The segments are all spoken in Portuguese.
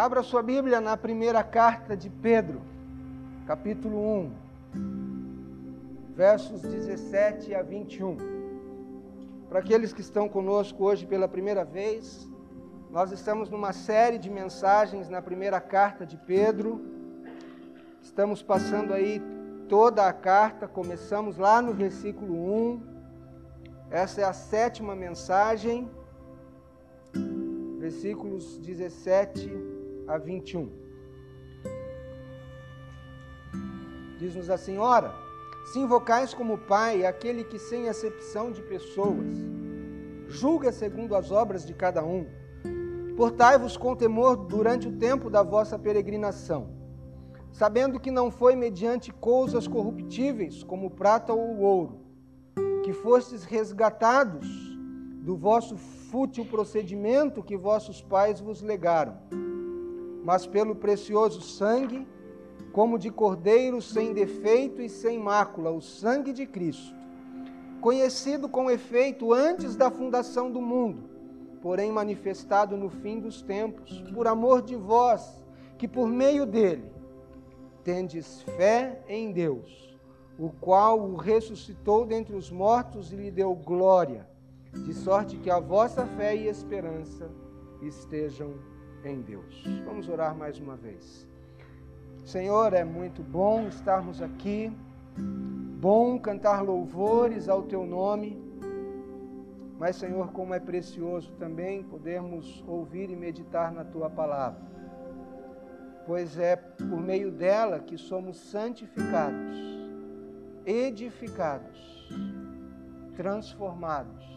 Abra sua Bíblia na primeira carta de Pedro, capítulo 1, versos 17 a 21. Para aqueles que estão conosco hoje pela primeira vez, nós estamos numa série de mensagens na primeira carta de Pedro. Estamos passando aí toda a carta, começamos lá no versículo 1. Essa é a sétima mensagem, versículos 17 a 21. Diz-nos a Senhora: Se invocais como Pai aquele que, sem acepção de pessoas, julga segundo as obras de cada um, portai-vos com temor durante o tempo da vossa peregrinação, sabendo que não foi mediante coisas corruptíveis, como prata ou ouro, que fostes resgatados do vosso fútil procedimento que vossos pais vos legaram mas pelo precioso sangue, como de cordeiro sem defeito e sem mácula, o sangue de Cristo, conhecido com efeito antes da fundação do mundo, porém manifestado no fim dos tempos, por amor de vós, que por meio dele tendes fé em Deus, o qual o ressuscitou dentre os mortos e lhe deu glória, de sorte que a vossa fé e esperança estejam em Deus. Vamos orar mais uma vez. Senhor, é muito bom estarmos aqui, bom cantar louvores ao Teu nome, mas, Senhor, como é precioso também podermos ouvir e meditar na Tua palavra, pois é por meio dela que somos santificados, edificados, transformados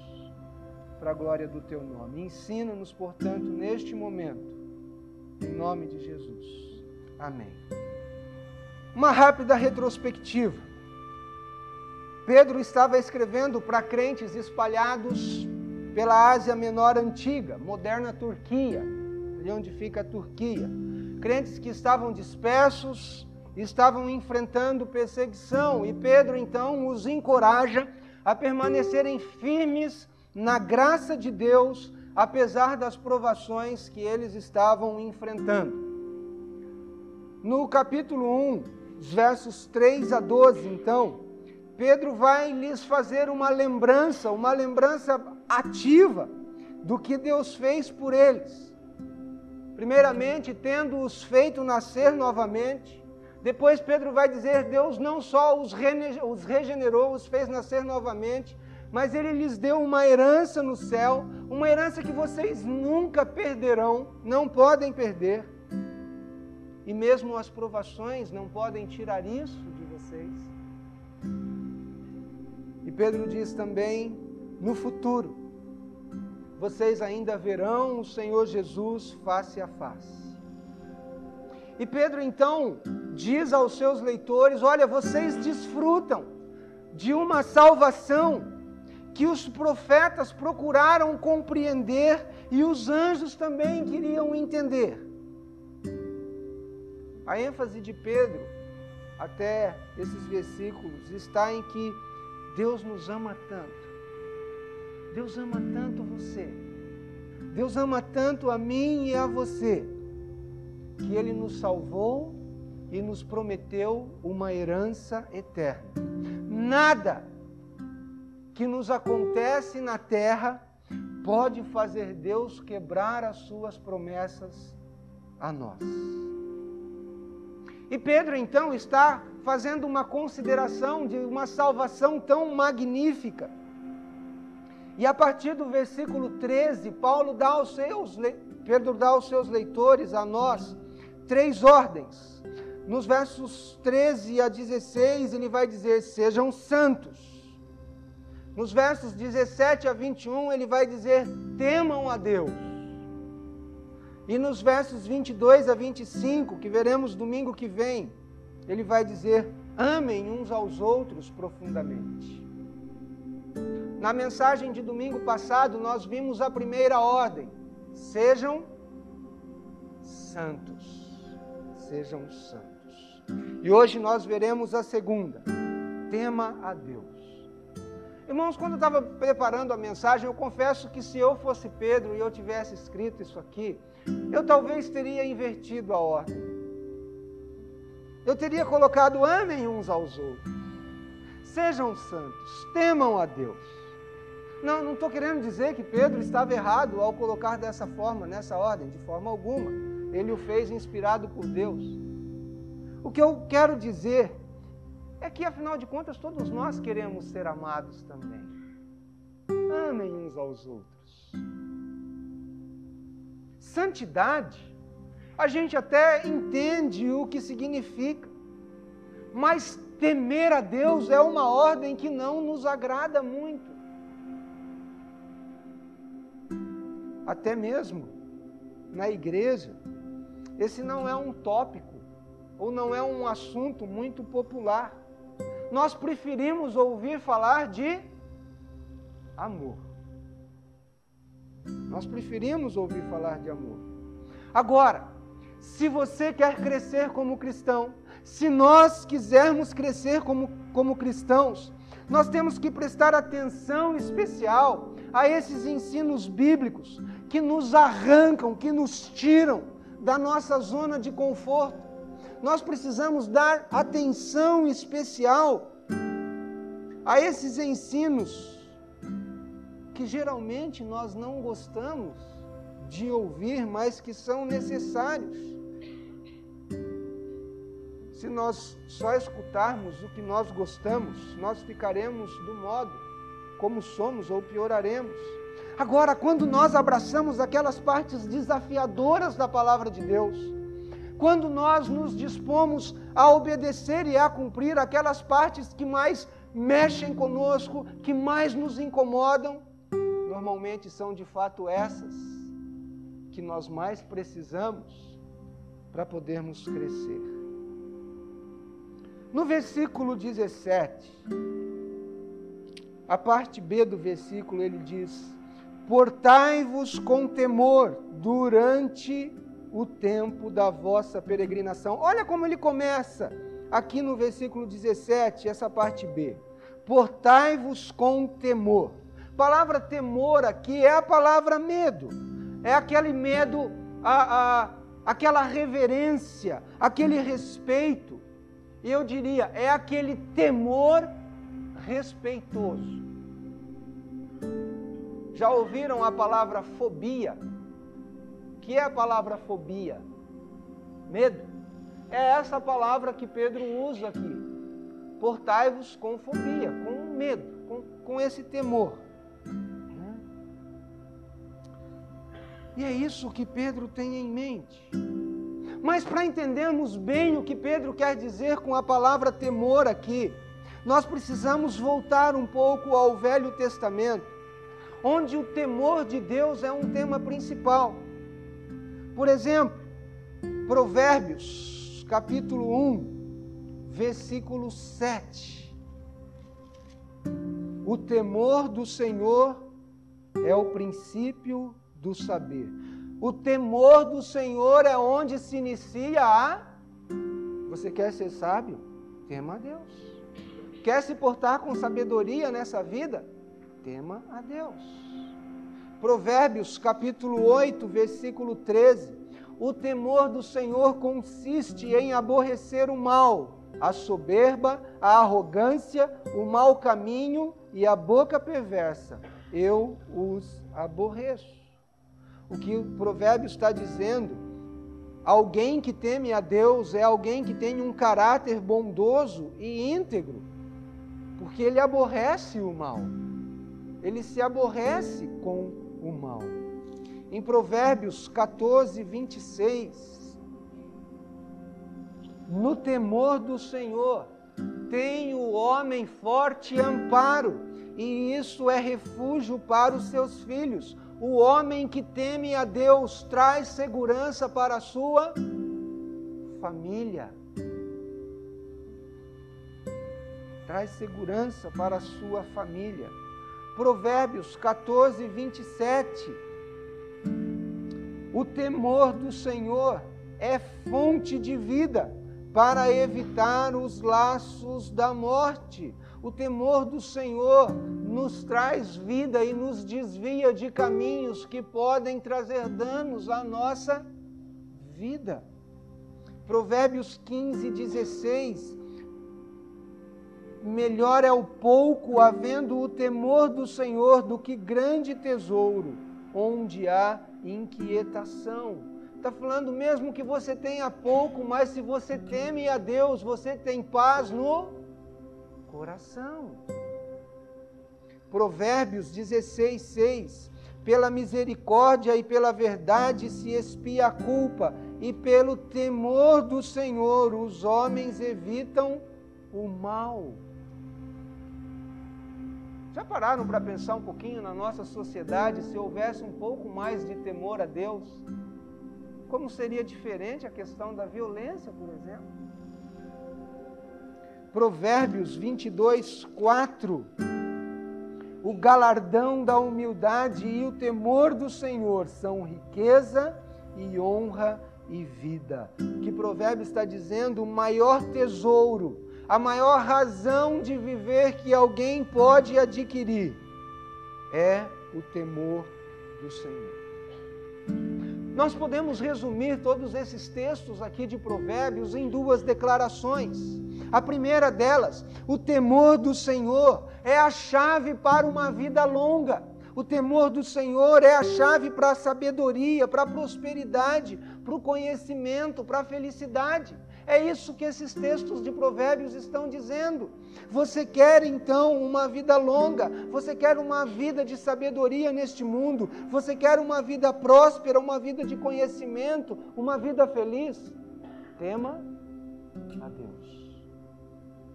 para a glória do teu nome. Ensina-nos, portanto, neste momento, em nome de Jesus. Amém. Uma rápida retrospectiva. Pedro estava escrevendo para crentes espalhados pela Ásia Menor antiga, moderna Turquia, ali onde fica a Turquia. Crentes que estavam dispersos, estavam enfrentando perseguição, e Pedro então os encoraja a permanecerem firmes na graça de Deus, apesar das provações que eles estavam enfrentando. No capítulo 1, versos 3 a 12, então, Pedro vai lhes fazer uma lembrança, uma lembrança ativa do que Deus fez por eles. Primeiramente, tendo-os feito nascer novamente. Depois, Pedro vai dizer: Deus não só os regenerou, os fez nascer novamente, mas ele lhes deu uma herança no céu, uma herança que vocês nunca perderão, não podem perder. E mesmo as provações não podem tirar isso de vocês. E Pedro diz também: no futuro, vocês ainda verão o Senhor Jesus face a face. E Pedro então diz aos seus leitores: olha, vocês desfrutam de uma salvação que os profetas procuraram compreender e os anjos também queriam entender. A ênfase de Pedro, até esses versículos, está em que Deus nos ama tanto. Deus ama tanto você. Deus ama tanto a mim e a você, que Ele nos salvou e nos prometeu uma herança eterna. Nada que nos acontece na terra pode fazer Deus quebrar as suas promessas a nós. E Pedro então está fazendo uma consideração de uma salvação tão magnífica. E a partir do versículo 13, Paulo dá aos seus, Pedro dá aos seus leitores, a nós, três ordens. Nos versos 13 a 16, ele vai dizer: Sejam santos nos versos 17 a 21, ele vai dizer: temam a Deus. E nos versos 22 a 25, que veremos domingo que vem, ele vai dizer: amem uns aos outros profundamente. Na mensagem de domingo passado, nós vimos a primeira ordem: sejam santos. Sejam santos. E hoje nós veremos a segunda: tema a Deus. Irmãos, quando eu estava preparando a mensagem, eu confesso que se eu fosse Pedro e eu tivesse escrito isso aqui, eu talvez teria invertido a ordem. Eu teria colocado amem uns aos outros. Sejam santos, temam a Deus. Não, estou querendo dizer que Pedro estava errado ao colocar dessa forma, nessa ordem, de forma alguma. Ele o fez inspirado por Deus. O que eu quero dizer é que, afinal de contas, todos nós queremos ser amados também. Amem uns aos outros. Santidade, a gente até entende o que significa, mas temer a Deus é uma ordem que não nos agrada muito. Até mesmo na igreja, esse não é um tópico ou não é um assunto muito popular. Nós preferimos ouvir falar de amor. Nós preferimos ouvir falar de amor. Agora, se você quer crescer como cristão, se nós quisermos crescer como, como cristãos, nós temos que prestar atenção especial a esses ensinos bíblicos que nos arrancam, que nos tiram da nossa zona de conforto. Nós precisamos dar atenção especial a esses ensinos que geralmente nós não gostamos de ouvir, mas que são necessários. Se nós só escutarmos o que nós gostamos, nós ficaremos do modo como somos ou pioraremos. Agora, quando nós abraçamos aquelas partes desafiadoras da palavra de Deus, quando nós nos dispomos a obedecer e a cumprir aquelas partes que mais mexem conosco, que mais nos incomodam, normalmente são de fato essas que nós mais precisamos para podermos crescer. No versículo 17, a parte B do versículo, ele diz: Portai-vos com temor durante o tempo da vossa peregrinação. Olha como ele começa aqui no versículo 17, essa parte B. Portai-vos com temor. Palavra temor aqui é a palavra medo. É aquele medo, a, a, aquela reverência, aquele respeito. E eu diria, é aquele temor respeitoso. Já ouviram a palavra fobia? Que é a palavra fobia? Medo. É essa palavra que Pedro usa aqui. Portai-vos com fobia, com medo, com, com esse temor. Né? E é isso que Pedro tem em mente. Mas para entendermos bem o que Pedro quer dizer com a palavra temor aqui, nós precisamos voltar um pouco ao Velho Testamento onde o temor de Deus é um tema principal. Por exemplo, Provérbios, capítulo 1, versículo 7. O temor do Senhor é o princípio do saber. O temor do Senhor é onde se inicia a. Você quer ser sábio? Tema a Deus. Quer se portar com sabedoria nessa vida? tema a Deus. Provérbios capítulo 8, versículo 13. O temor do Senhor consiste em aborrecer o mal, a soberba, a arrogância, o mau caminho e a boca perversa. Eu os aborreço. O que o provérbio está dizendo, alguém que teme a Deus é alguém que tem um caráter bondoso e íntegro, porque ele aborrece o mal ele se aborrece com o mal. Em Provérbios 14, 26, no temor do Senhor tem o homem forte amparo, e isso é refúgio para os seus filhos. O homem que teme a Deus traz segurança para a sua família. Traz segurança para a sua família. Provérbios 14, 27. O temor do Senhor é fonte de vida para evitar os laços da morte. O temor do Senhor nos traz vida e nos desvia de caminhos que podem trazer danos à nossa vida. Provérbios 15, 16. Melhor é o pouco havendo o temor do Senhor do que grande tesouro, onde há inquietação. Está falando mesmo que você tenha pouco, mas se você teme a Deus, você tem paz no coração. Provérbios 16, 6. Pela misericórdia e pela verdade se expia a culpa, e pelo temor do Senhor os homens evitam o mal. Já pararam para pensar um pouquinho na nossa sociedade se houvesse um pouco mais de temor a Deus? Como seria diferente a questão da violência, por exemplo? Provérbios 22, 4 o galardão da humildade e o temor do Senhor são riqueza e honra e vida. Que provérbio está dizendo? O maior tesouro, a maior razão de viver que alguém pode adquirir é o temor do Senhor. Nós podemos resumir todos esses textos aqui de Provérbios em duas declarações. A primeira delas, o temor do Senhor é a chave para uma vida longa. O temor do Senhor é a chave para a sabedoria, para a prosperidade, para o conhecimento, para a felicidade. É isso que esses textos de Provérbios estão dizendo. Você quer então uma vida longa, você quer uma vida de sabedoria neste mundo, você quer uma vida próspera, uma vida de conhecimento, uma vida feliz? Tema a Deus.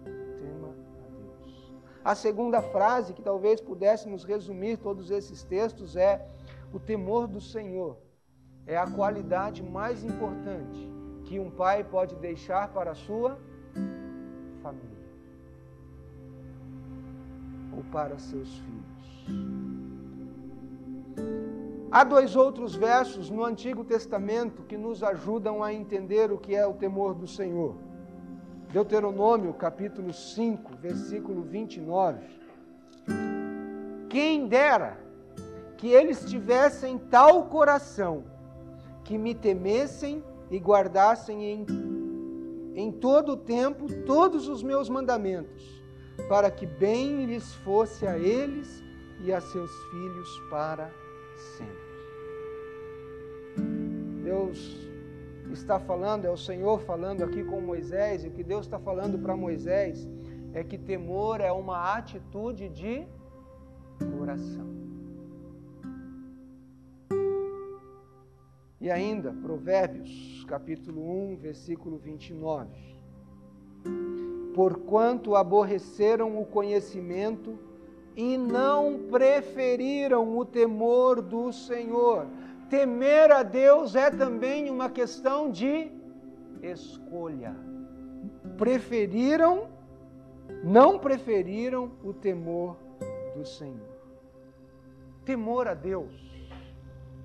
Tema a Deus. A segunda frase que talvez pudéssemos resumir todos esses textos é: o temor do Senhor é a qualidade mais importante que um pai pode deixar para a sua família ou para seus filhos. Há dois outros versos no Antigo Testamento que nos ajudam a entender o que é o temor do Senhor. Deuteronômio, capítulo 5, versículo 29. Quem dera que eles tivessem tal coração que me temessem e guardassem em, em todo o tempo todos os meus mandamentos, para que bem lhes fosse a eles e a seus filhos para sempre. Deus está falando, é o Senhor falando aqui com Moisés, e o que Deus está falando para Moisés é que temor é uma atitude de coração. E ainda, Provérbios, capítulo 1, versículo 29. Porquanto aborreceram o conhecimento e não preferiram o temor do Senhor. Temer a Deus é também uma questão de escolha. Preferiram, não preferiram o temor do Senhor. Temor a Deus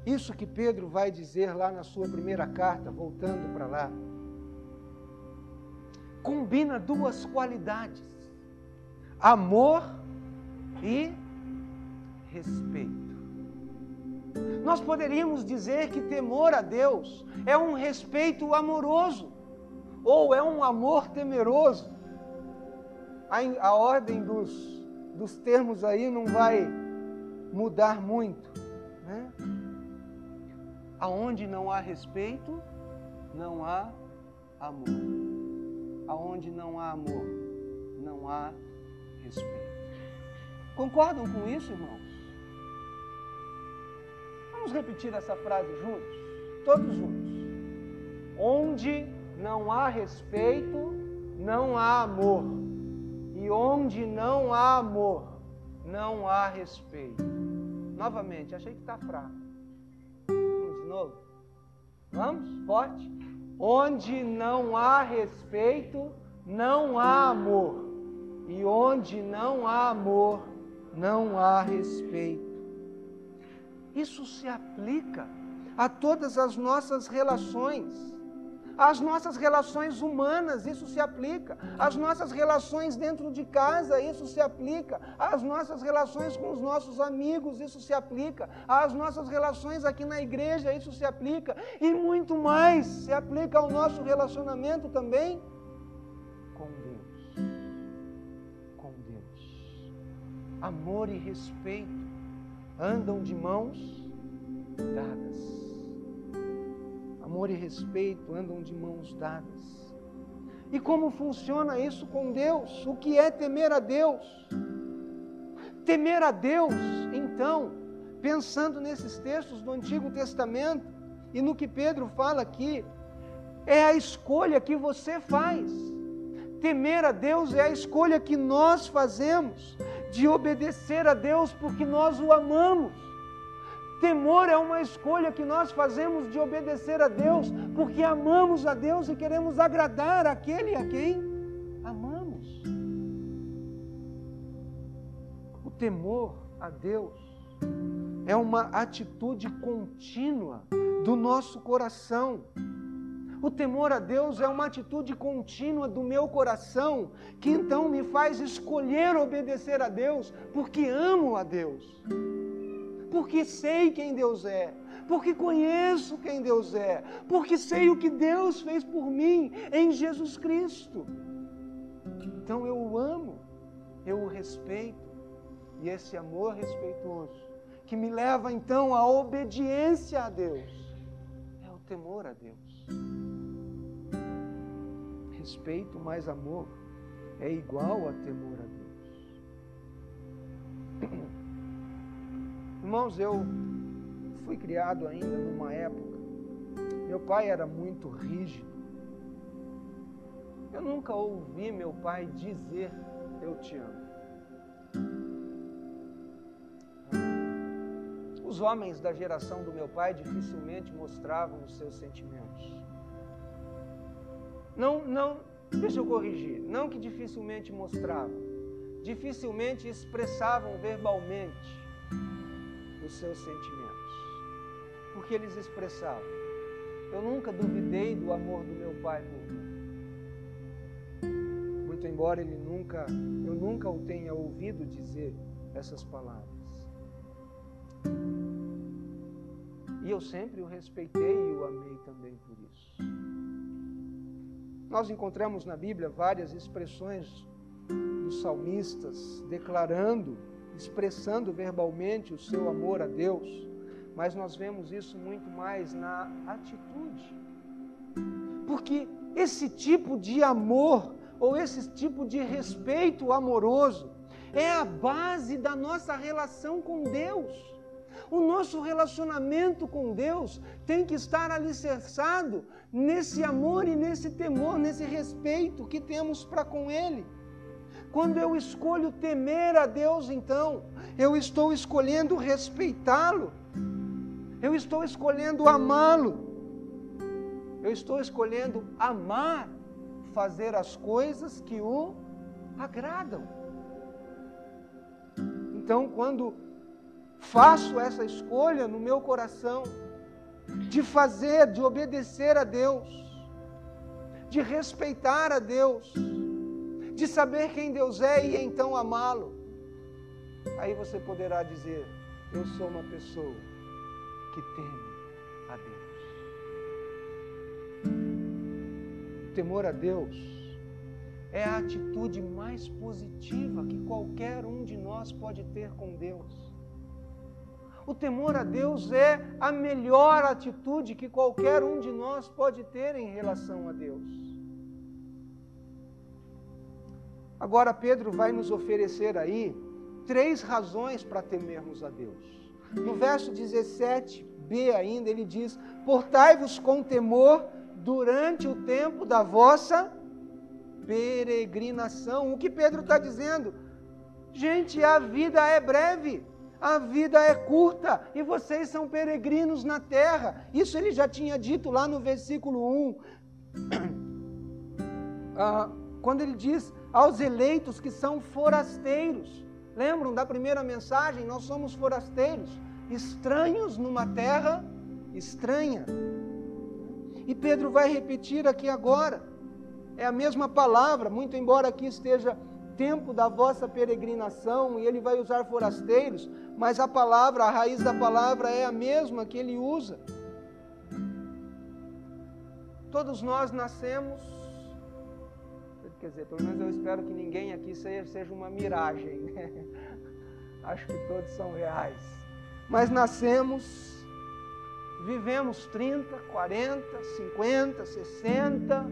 isso que Pedro vai dizer lá na sua primeira carta, voltando para lá, combina duas qualidades: amor e respeito. Nós poderíamos dizer que temor a Deus é um respeito amoroso ou é um amor temeroso. A, a ordem dos, dos termos aí não vai mudar muito, né? Aonde não há respeito, não há amor. Aonde não há amor, não há respeito. Concordam com isso, irmãos? Vamos repetir essa frase juntos? Todos juntos. Onde não há respeito, não há amor. E onde não há amor, não há respeito. Novamente, achei que está fraco novo? Vamos? Forte? Onde não há respeito, não há amor. E onde não há amor, não há respeito. Isso se aplica a todas as nossas relações. Às nossas relações humanas, isso se aplica. Às nossas relações dentro de casa, isso se aplica. Às nossas relações com os nossos amigos, isso se aplica. Às nossas relações aqui na igreja, isso se aplica. E muito mais se aplica ao nosso relacionamento também com Deus. Com Deus. Amor e respeito andam de mãos dadas amor e respeito andam de mãos dadas. E como funciona isso com Deus? O que é temer a Deus? Temer a Deus, então, pensando nesses textos do Antigo Testamento e no que Pedro fala aqui, é a escolha que você faz. Temer a Deus é a escolha que nós fazemos de obedecer a Deus porque nós o amamos. Temor é uma escolha que nós fazemos de obedecer a Deus, porque amamos a Deus e queremos agradar aquele a quem amamos. O temor a Deus é uma atitude contínua do nosso coração. O temor a Deus é uma atitude contínua do meu coração, que então me faz escolher obedecer a Deus, porque amo a Deus porque sei quem Deus é, porque conheço quem Deus é, porque sei o que Deus fez por mim em Jesus Cristo. Então eu o amo, eu o respeito, e esse amor respeitoso, que me leva então à obediência a Deus, é o temor a Deus. Respeito mais amor é igual a temor a Deus. Irmãos, eu fui criado ainda numa época, meu pai era muito rígido. Eu nunca ouvi meu pai dizer eu te amo. Os homens da geração do meu pai dificilmente mostravam os seus sentimentos. Não, não, deixa eu corrigir, não que dificilmente mostravam, dificilmente expressavam verbalmente os seus sentimentos, porque eles expressavam: Eu nunca duvidei do amor do meu pai por mim. Muito embora ele nunca, eu nunca o tenha ouvido dizer essas palavras. E eu sempre o respeitei e o amei também por isso. Nós encontramos na Bíblia várias expressões dos salmistas declarando expressando verbalmente o seu amor a Deus, mas nós vemos isso muito mais na atitude. Porque esse tipo de amor, ou esse tipo de respeito amoroso, é a base da nossa relação com Deus. O nosso relacionamento com Deus tem que estar alicerçado nesse amor e nesse temor, nesse respeito que temos para com Ele. Quando eu escolho temer a Deus, então, eu estou escolhendo respeitá-lo, eu estou escolhendo amá-lo, eu estou escolhendo amar, fazer as coisas que o agradam. Então, quando faço essa escolha no meu coração, de fazer, de obedecer a Deus, de respeitar a Deus, de saber quem Deus é e então amá-lo. Aí você poderá dizer: Eu sou uma pessoa que teme a Deus. O temor a Deus é a atitude mais positiva que qualquer um de nós pode ter com Deus. O temor a Deus é a melhor atitude que qualquer um de nós pode ter em relação a Deus. Agora, Pedro vai nos oferecer aí três razões para temermos a Deus. No verso 17b ainda, ele diz: Portai-vos com temor durante o tempo da vossa peregrinação. O que Pedro está dizendo? Gente, a vida é breve, a vida é curta e vocês são peregrinos na terra. Isso ele já tinha dito lá no versículo 1. Ah, quando ele diz aos eleitos que são forasteiros. Lembram da primeira mensagem? Nós somos forasteiros, estranhos numa terra estranha. E Pedro vai repetir aqui agora. É a mesma palavra, muito embora aqui esteja tempo da vossa peregrinação e ele vai usar forasteiros, mas a palavra, a raiz da palavra é a mesma que ele usa. Todos nós nascemos, quer dizer, pelo menos eu espero que ninguém aqui seja, uma miragem, né? acho que todos são reais. Mas nascemos, vivemos 30, 40, 50, 60,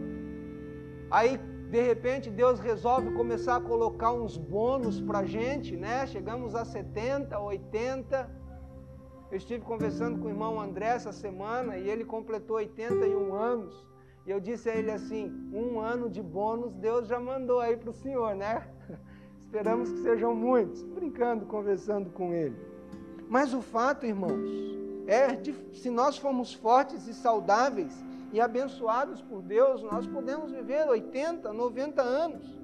aí de repente Deus resolve começar a colocar uns bônus para gente, né? Chegamos a 70, 80. Eu estive conversando com o irmão André essa semana e ele completou 81 anos. E eu disse a ele assim: um ano de bônus Deus já mandou aí para o senhor, né? Esperamos que sejam muitos. Brincando, conversando com ele. Mas o fato, irmãos, é de, se nós formos fortes e saudáveis, e abençoados por Deus, nós podemos viver 80, 90 anos.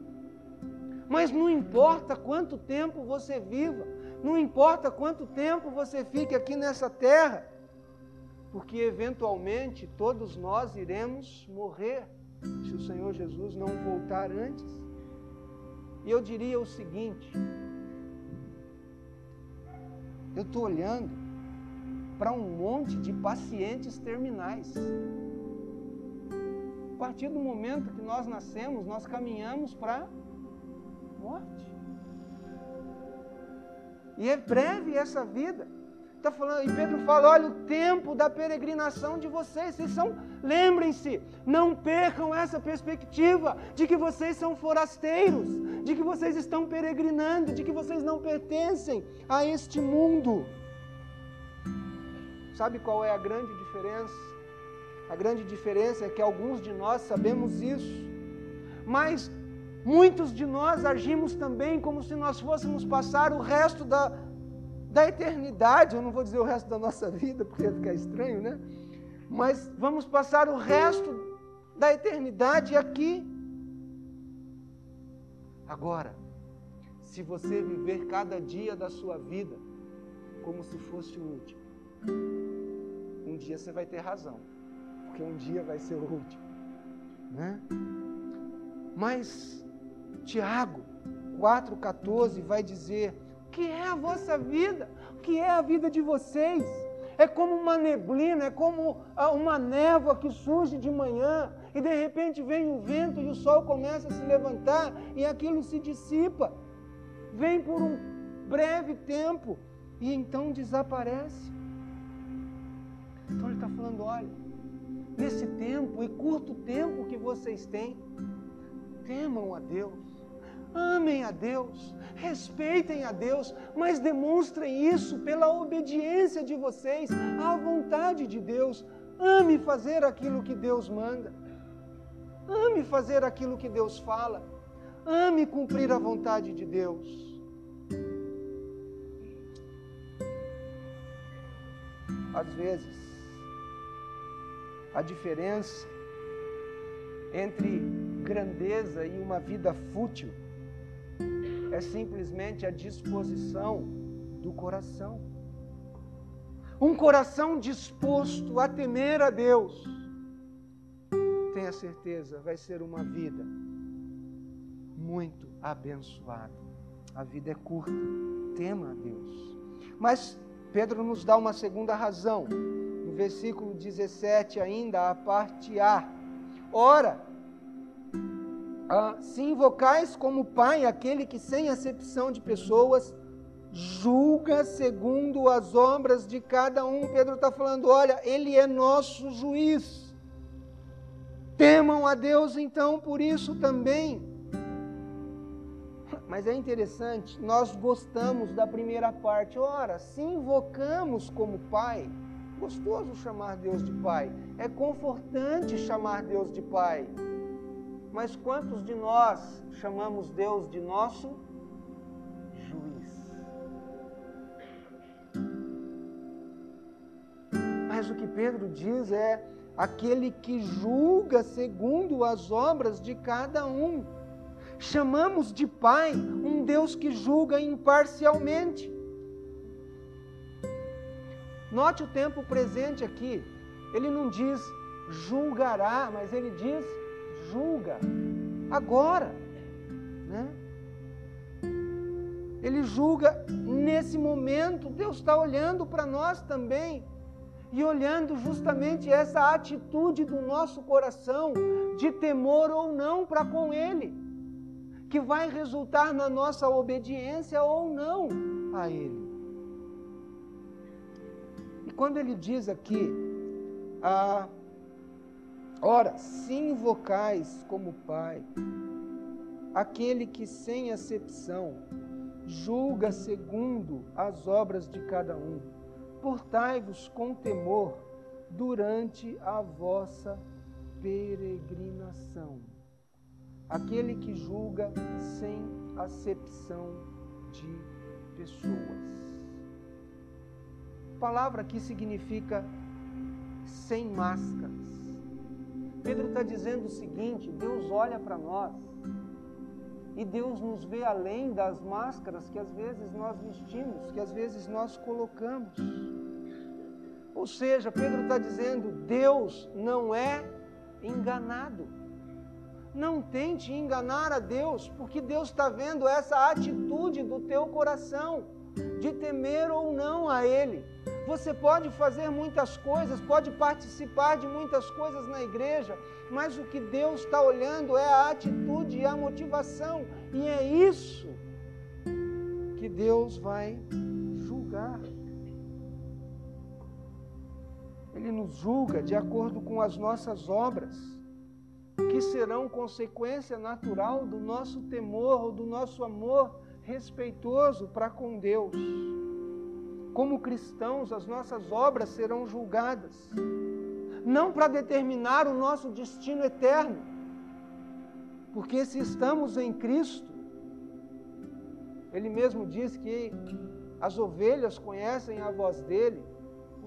Mas não importa quanto tempo você viva, não importa quanto tempo você fique aqui nessa terra, porque eventualmente todos nós iremos morrer se o Senhor Jesus não voltar antes. E eu diria o seguinte: eu estou olhando para um monte de pacientes terminais partir do momento que nós nascemos, nós caminhamos para morte. E é breve essa vida. Tá falando, e Pedro fala: olha, o tempo da peregrinação de vocês, vocês são, lembrem-se, não percam essa perspectiva de que vocês são forasteiros, de que vocês estão peregrinando, de que vocês não pertencem a este mundo. Sabe qual é a grande diferença? A grande diferença é que alguns de nós sabemos isso, mas muitos de nós agimos também como se nós fôssemos passar o resto da, da eternidade. Eu não vou dizer o resto da nossa vida, porque ia ficar estranho, né? Mas vamos passar o resto da eternidade aqui. Agora, se você viver cada dia da sua vida como se fosse o último, um dia você vai ter razão porque um dia vai ser o último. Né? Mas Tiago 4,14 vai dizer: que é a vossa vida? O que é a vida de vocês? É como uma neblina, é como ah, uma névoa que surge de manhã e de repente vem o vento e o sol começa a se levantar e aquilo se dissipa. Vem por um breve tempo e então desaparece. Então ele está falando: olha, nesse tempo e curto tempo que vocês têm, temam a Deus, amem a Deus, respeitem a Deus, mas demonstrem isso pela obediência de vocês à vontade de Deus. Ame fazer aquilo que Deus manda, ame fazer aquilo que Deus fala, ame cumprir a vontade de Deus. Às vezes, a diferença entre grandeza e uma vida fútil é simplesmente a disposição do coração. Um coração disposto a temer a Deus, tenha certeza, vai ser uma vida muito abençoada. A vida é curta, tema a Deus. Mas Pedro nos dá uma segunda razão versículo 17 ainda, a parte A. Ora, ah, se invocais como Pai aquele que, sem acepção de pessoas, julga segundo as obras de cada um. Pedro está falando: olha, Ele é nosso juiz. Temam a Deus então por isso também. Mas é interessante, nós gostamos da primeira parte. Ora, se invocamos como Pai, gostoso chamar Deus de Pai, é confortante chamar Deus de Pai. Mas quantos de nós chamamos Deus de nosso juiz? Mas o que Pedro diz é aquele que julga segundo as obras de cada um. Chamamos de Pai um Deus que julga imparcialmente. Note o tempo presente aqui. Ele não diz julgará, mas ele diz julga agora, né? Ele julga nesse momento. Deus está olhando para nós também e olhando justamente essa atitude do nosso coração de temor ou não para com Ele, que vai resultar na nossa obediência ou não a Ele. E quando ele diz aqui, ah, ora, se invocais como Pai, aquele que sem acepção julga segundo as obras de cada um, portai-vos com temor durante a vossa peregrinação. Aquele que julga sem acepção de pessoas. Palavra que significa sem máscaras. Pedro está dizendo o seguinte: Deus olha para nós e Deus nos vê além das máscaras que às vezes nós vestimos, que às vezes nós colocamos. Ou seja, Pedro está dizendo: Deus não é enganado. Não tente enganar a Deus, porque Deus está vendo essa atitude do teu coração, de temer ou não a Ele. Você pode fazer muitas coisas, pode participar de muitas coisas na igreja, mas o que Deus está olhando é a atitude e a motivação, e é isso que Deus vai julgar. Ele nos julga de acordo com as nossas obras, que serão consequência natural do nosso temor ou do nosso amor respeitoso para com Deus. Como cristãos, as nossas obras serão julgadas, não para determinar o nosso destino eterno, porque se estamos em Cristo, Ele mesmo diz que as ovelhas conhecem a voz dele,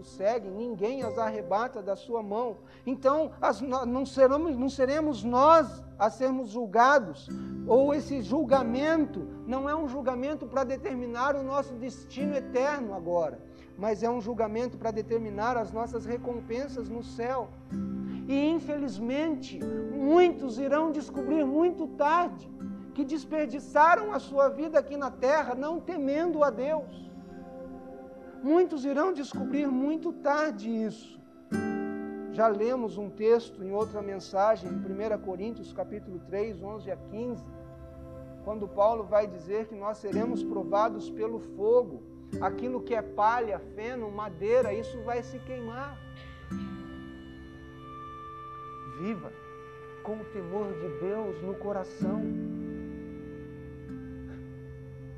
seguem, ninguém as arrebata da sua mão. Então, as, não, seremos, não seremos nós a sermos julgados, ou esse julgamento não é um julgamento para determinar o nosso destino eterno agora, mas é um julgamento para determinar as nossas recompensas no céu. E infelizmente, muitos irão descobrir muito tarde que desperdiçaram a sua vida aqui na terra não temendo a Deus Muitos irão descobrir muito tarde isso. Já lemos um texto em outra mensagem, em 1 Coríntios capítulo 3, 11 a 15, quando Paulo vai dizer que nós seremos provados pelo fogo. Aquilo que é palha, feno, madeira, isso vai se queimar. Viva com o temor de Deus no coração.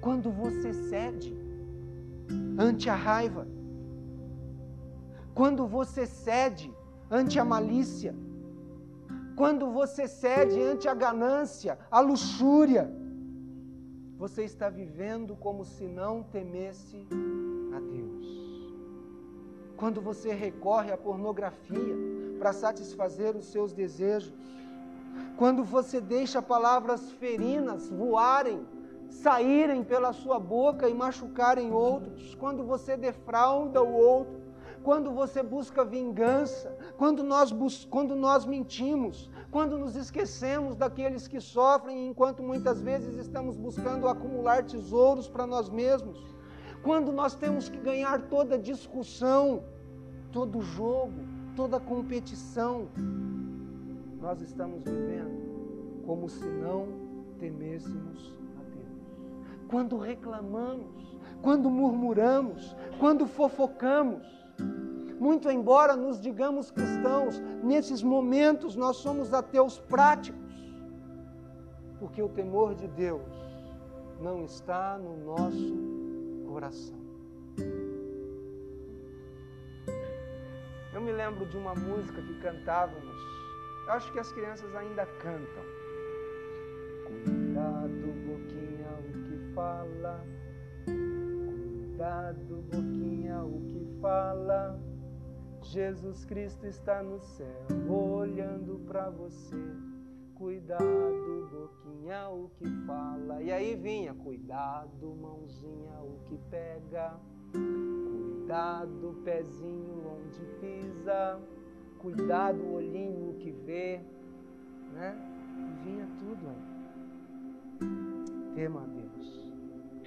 Quando você cede, ante a raiva, quando você cede ante a malícia, quando você cede ante a ganância, a luxúria, você está vivendo como se não temesse a Deus. Quando você recorre à pornografia para satisfazer os seus desejos, quando você deixa palavras ferinas voarem saírem pela sua boca e machucarem outros, quando você defrauda o outro, quando você busca vingança, quando nós, bus quando nós mentimos, quando nos esquecemos daqueles que sofrem, enquanto muitas vezes estamos buscando acumular tesouros para nós mesmos, quando nós temos que ganhar toda discussão, todo jogo, toda competição, nós estamos vivendo como se não temêssemos quando reclamamos, quando murmuramos, quando fofocamos. Muito embora nos digamos cristãos, nesses momentos nós somos ateus práticos, porque o temor de Deus não está no nosso coração. Eu me lembro de uma música que cantávamos, eu acho que as crianças ainda cantam. Fala. Cuidado, boquinha, o que fala. Jesus Cristo está no céu, olhando para você. Cuidado, boquinha, o que fala. E aí vinha, cuidado, mãozinha, o que pega. Cuidado, pezinho, onde pisa. cuidado, olhinho, o que vê, né? E vinha tudo. Tema Deus.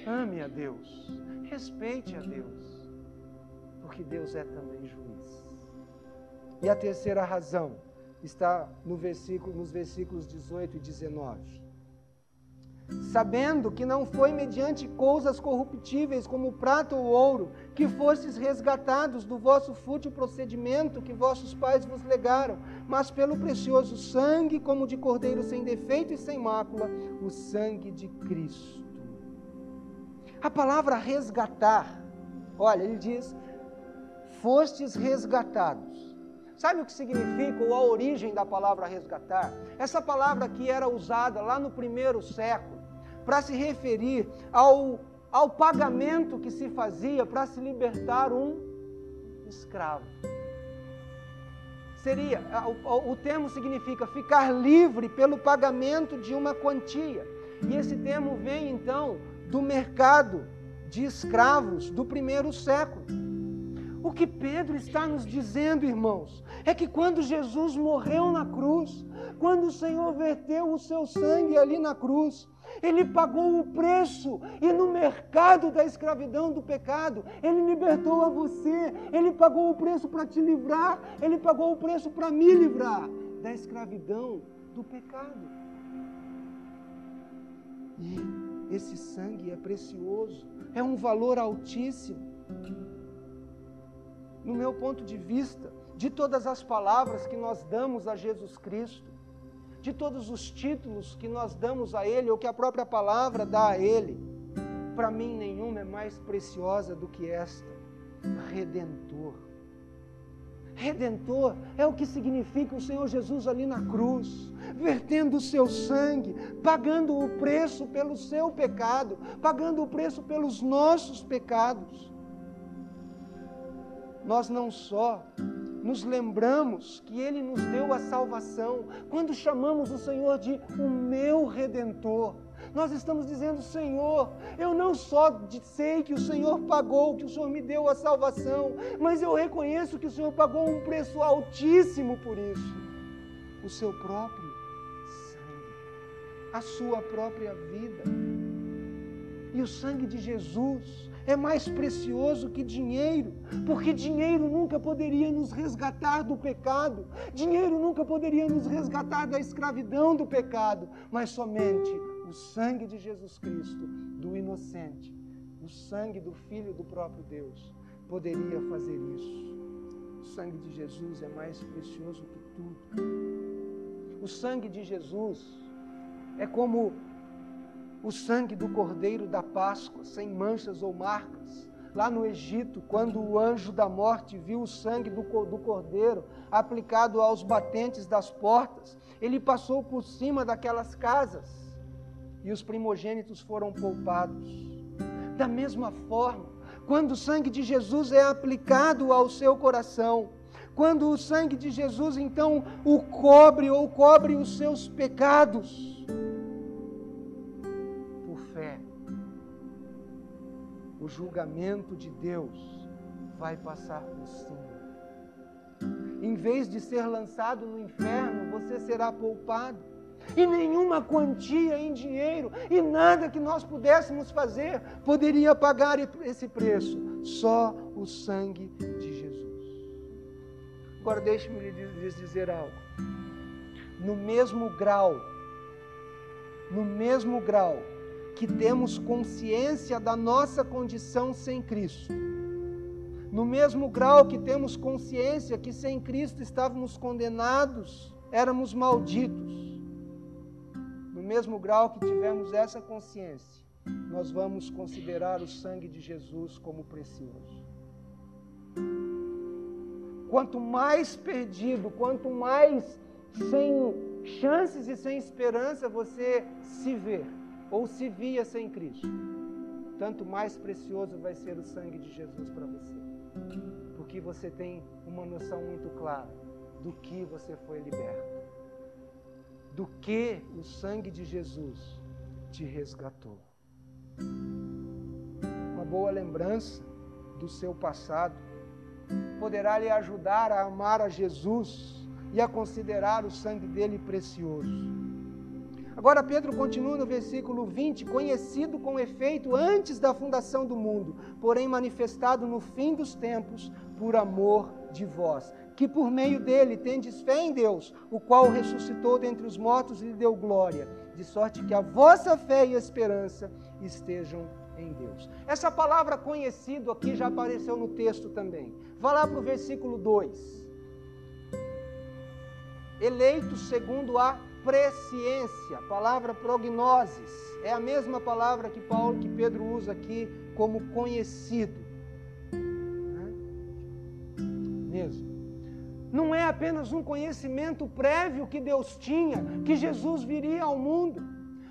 Ame a Deus. Respeite a Deus. Porque Deus é também juiz. E a terceira razão está no versículo, nos versículos 18 e 19 sabendo que não foi mediante coisas corruptíveis como prata ou ouro que fostes resgatados do vosso fútil procedimento que vossos pais vos legaram, mas pelo precioso sangue, como de cordeiro sem defeito e sem mácula, o sangue de Cristo. A palavra resgatar, olha, ele diz: fostes resgatados. Sabe o que significa ou a origem da palavra resgatar? Essa palavra que era usada lá no primeiro século para se referir ao, ao pagamento que se fazia para se libertar um escravo. Seria, o, o termo significa ficar livre pelo pagamento de uma quantia. E esse termo vem então do mercado de escravos do primeiro século. O que Pedro está nos dizendo, irmãos, é que quando Jesus morreu na cruz, quando o Senhor verteu o seu sangue ali na cruz, ele pagou o preço e no mercado da escravidão do pecado, ele libertou a você. Ele pagou o preço para te livrar, ele pagou o preço para me livrar da escravidão do pecado. E esse sangue é precioso, é um valor altíssimo. No meu ponto de vista, de todas as palavras que nós damos a Jesus Cristo, de todos os títulos que nós damos a Ele, ou que a própria palavra dá a Ele, para mim nenhuma é mais preciosa do que esta: Redentor. Redentor é o que significa o Senhor Jesus ali na cruz, vertendo o seu sangue, pagando o preço pelo seu pecado, pagando o preço pelos nossos pecados. Nós não só nos lembramos que Ele nos deu a salvação, quando chamamos o Senhor de o meu redentor, nós estamos dizendo, Senhor, eu não só sei que o Senhor pagou, que o Senhor me deu a salvação, mas eu reconheço que o Senhor pagou um preço altíssimo por isso o seu próprio sangue, a sua própria vida. E o sangue de Jesus é mais precioso que dinheiro, porque dinheiro nunca poderia nos resgatar do pecado, dinheiro nunca poderia nos resgatar da escravidão do pecado, mas somente o sangue de Jesus Cristo, do inocente, o sangue do Filho do próprio Deus, poderia fazer isso. O sangue de Jesus é mais precioso que tudo. O sangue de Jesus é como o sangue do cordeiro da Páscoa, sem manchas ou marcas. Lá no Egito, quando o anjo da morte viu o sangue do, cordeiro aplicado aos batentes das portas, ele passou por cima daquelas casas e os primogênitos foram poupados. Da mesma forma, quando o sangue de Jesus é aplicado ao seu coração, quando o sangue de Jesus então o cobre ou cobre os seus pecados, o julgamento de Deus vai passar por cima. Em vez de ser lançado no inferno, você será poupado. E nenhuma quantia em dinheiro e nada que nós pudéssemos fazer poderia pagar esse preço. Só o sangue de Jesus. Agora deixe-me lhes dizer algo. No mesmo grau, no mesmo grau que temos consciência da nossa condição sem Cristo. No mesmo grau que temos consciência que sem Cristo estávamos condenados, éramos malditos. Mesmo grau que tivemos essa consciência, nós vamos considerar o sangue de Jesus como precioso. Quanto mais perdido, quanto mais sem chances e sem esperança você se vê, ou se via sem Cristo, tanto mais precioso vai ser o sangue de Jesus para você. Porque você tem uma noção muito clara do que você foi liberto. Do que o sangue de Jesus te resgatou. Uma boa lembrança do seu passado poderá lhe ajudar a amar a Jesus e a considerar o sangue dele precioso. Agora, Pedro continua no versículo 20: conhecido com efeito antes da fundação do mundo, porém manifestado no fim dos tempos, por amor de vós, que por meio dele tendes fé em Deus, o qual ressuscitou dentre os mortos e lhe deu glória, de sorte que a vossa fé e esperança estejam em Deus. Essa palavra conhecido aqui já apareceu no texto também. Vá lá para o versículo 2. Eleito segundo a presciência, palavra prognoses, é a mesma palavra que Paulo, que Pedro usa aqui como conhecido. Né? Mesmo. Não é apenas um conhecimento prévio que Deus tinha, que Jesus viria ao mundo.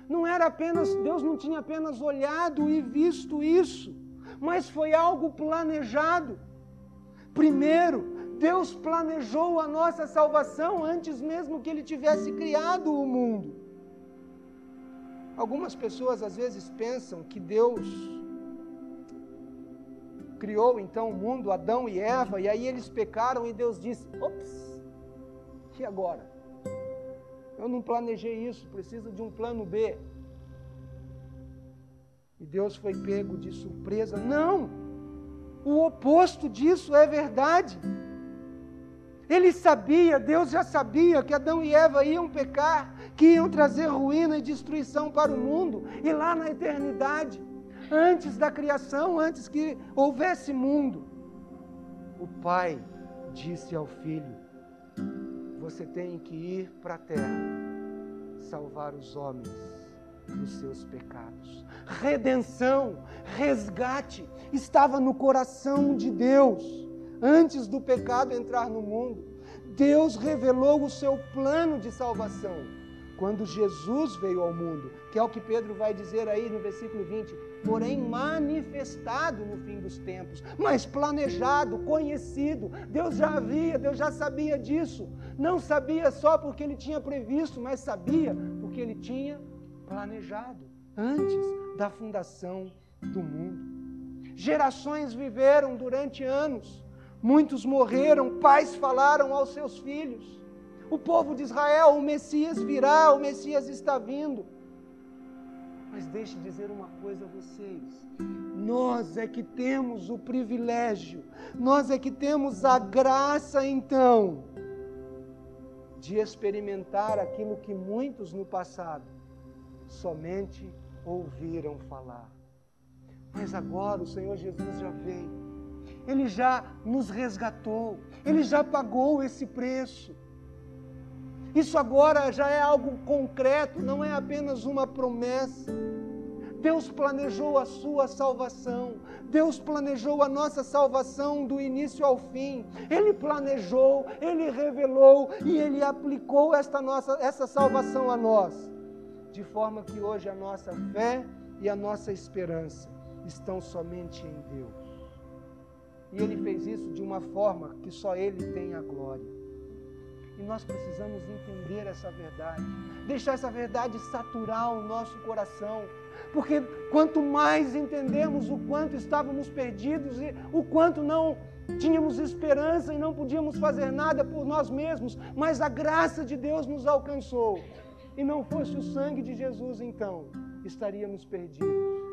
Não era apenas, Deus não tinha apenas olhado e visto isso, mas foi algo planejado. Primeiro, Deus planejou a nossa salvação antes mesmo que Ele tivesse criado o mundo. Algumas pessoas às vezes pensam que Deus criou então o mundo, Adão e Eva, e aí eles pecaram e Deus disse: ops, e agora? Eu não planejei isso, preciso de um plano B. E Deus foi pego de surpresa. Não! O oposto disso é verdade. Ele sabia, Deus já sabia que Adão e Eva iam pecar, que iam trazer ruína e destruição para o mundo, e lá na eternidade, antes da criação, antes que houvesse mundo, o Pai disse ao Filho: Você tem que ir para a terra, salvar os homens dos seus pecados. Redenção, resgate, estava no coração de Deus antes do pecado entrar no mundo. Deus revelou o seu plano de salvação quando Jesus veio ao mundo, que é o que Pedro vai dizer aí no versículo 20, porém manifestado no fim dos tempos, mas planejado, conhecido. Deus já havia, Deus já sabia disso. Não sabia só porque ele tinha previsto, mas sabia porque ele tinha planejado antes da fundação do mundo. Gerações viveram durante anos Muitos morreram, pais falaram aos seus filhos. O povo de Israel, o Messias virá, o Messias está vindo. Mas deixe dizer uma coisa a vocês: nós é que temos o privilégio, nós é que temos a graça então de experimentar aquilo que muitos no passado somente ouviram falar. Mas agora o Senhor Jesus já veio ele já nos resgatou, Ele já pagou esse preço. Isso agora já é algo concreto, não é apenas uma promessa. Deus planejou a sua salvação, Deus planejou a nossa salvação do início ao fim. Ele planejou, ele revelou e ele aplicou esta nossa essa salvação a nós, de forma que hoje a nossa fé e a nossa esperança estão somente em Deus. E ele fez isso de uma forma que só ele tem a glória. E nós precisamos entender essa verdade, deixar essa verdade saturar o nosso coração, porque quanto mais entendemos o quanto estávamos perdidos e o quanto não tínhamos esperança e não podíamos fazer nada por nós mesmos, mas a graça de Deus nos alcançou. E não fosse o sangue de Jesus, então, estaríamos perdidos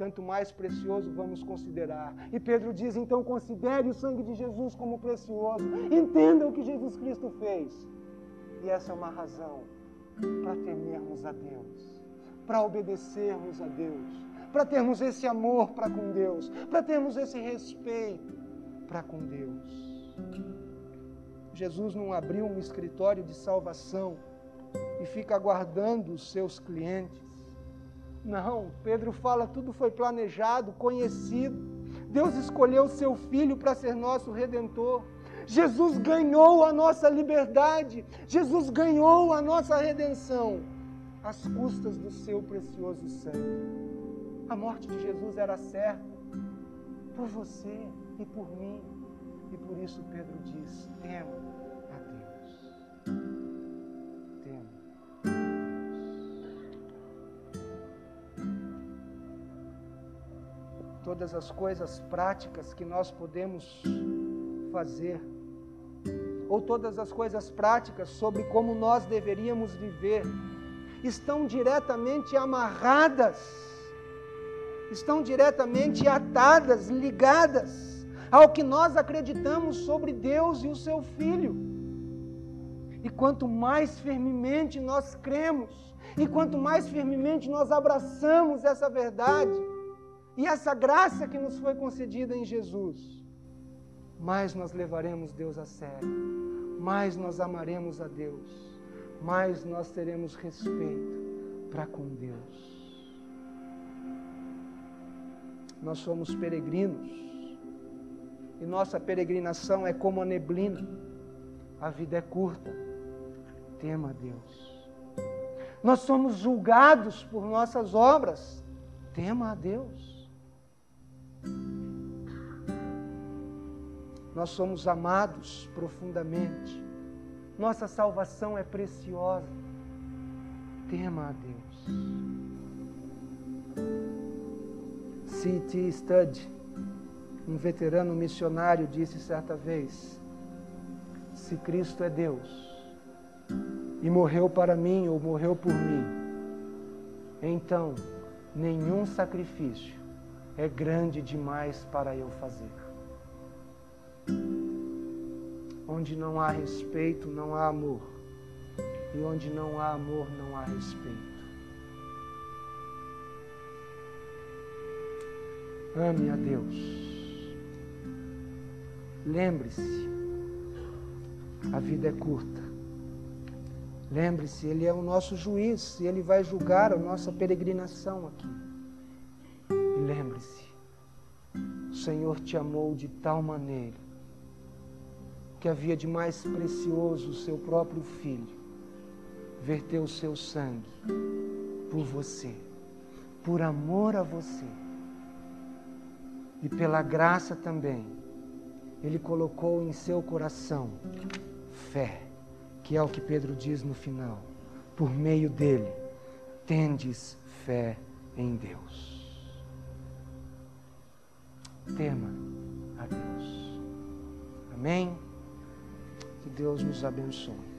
tanto mais precioso vamos considerar. E Pedro diz: então considere o sangue de Jesus como precioso, entenda o que Jesus Cristo fez. E essa é uma razão para temermos a Deus, para obedecermos a Deus, para termos esse amor para com Deus, para termos esse respeito para com Deus. Jesus não abriu um escritório de salvação e fica aguardando os seus clientes. Não, Pedro fala, tudo foi planejado, conhecido. Deus escolheu seu filho para ser nosso redentor. Jesus ganhou a nossa liberdade. Jesus ganhou a nossa redenção às custas do seu precioso sangue. A morte de Jesus era certa por você e por mim. E por isso Pedro diz: tema todas as coisas práticas que nós podemos fazer, ou todas as coisas práticas sobre como nós deveríamos viver, estão diretamente amarradas, estão diretamente atadas, ligadas ao que nós acreditamos sobre Deus e o seu Filho. E quanto mais firmemente nós cremos, e quanto mais firmemente nós abraçamos essa verdade e essa graça que nos foi concedida em Jesus, mais nós levaremos Deus a sério, mais nós amaremos a Deus, mais nós teremos respeito para com Deus. Nós somos peregrinos e nossa peregrinação é como a neblina, a vida é curta, tema Deus. Nós somos julgados por nossas obras, tema a Deus. Nós somos amados profundamente. Nossa salvação é preciosa. Tema a Deus. C.T. Studd, um veterano missionário, disse certa vez: Se Cristo é Deus e morreu para mim ou morreu por mim, então nenhum sacrifício é grande demais para eu fazer. Onde não há respeito, não há amor. E onde não há amor, não há respeito. Ame a Deus. Lembre-se, a vida é curta. Lembre-se, Ele é o nosso juiz e Ele vai julgar a nossa peregrinação aqui. Lembre-se, o Senhor te amou de tal maneira que havia de mais precioso o seu próprio filho, verteu o seu sangue por você, por amor a você. E pela graça também, ele colocou em seu coração fé, que é o que Pedro diz no final. Por meio dele, tendes fé em Deus tema a Deus. Amém? Que Deus nos abençoe.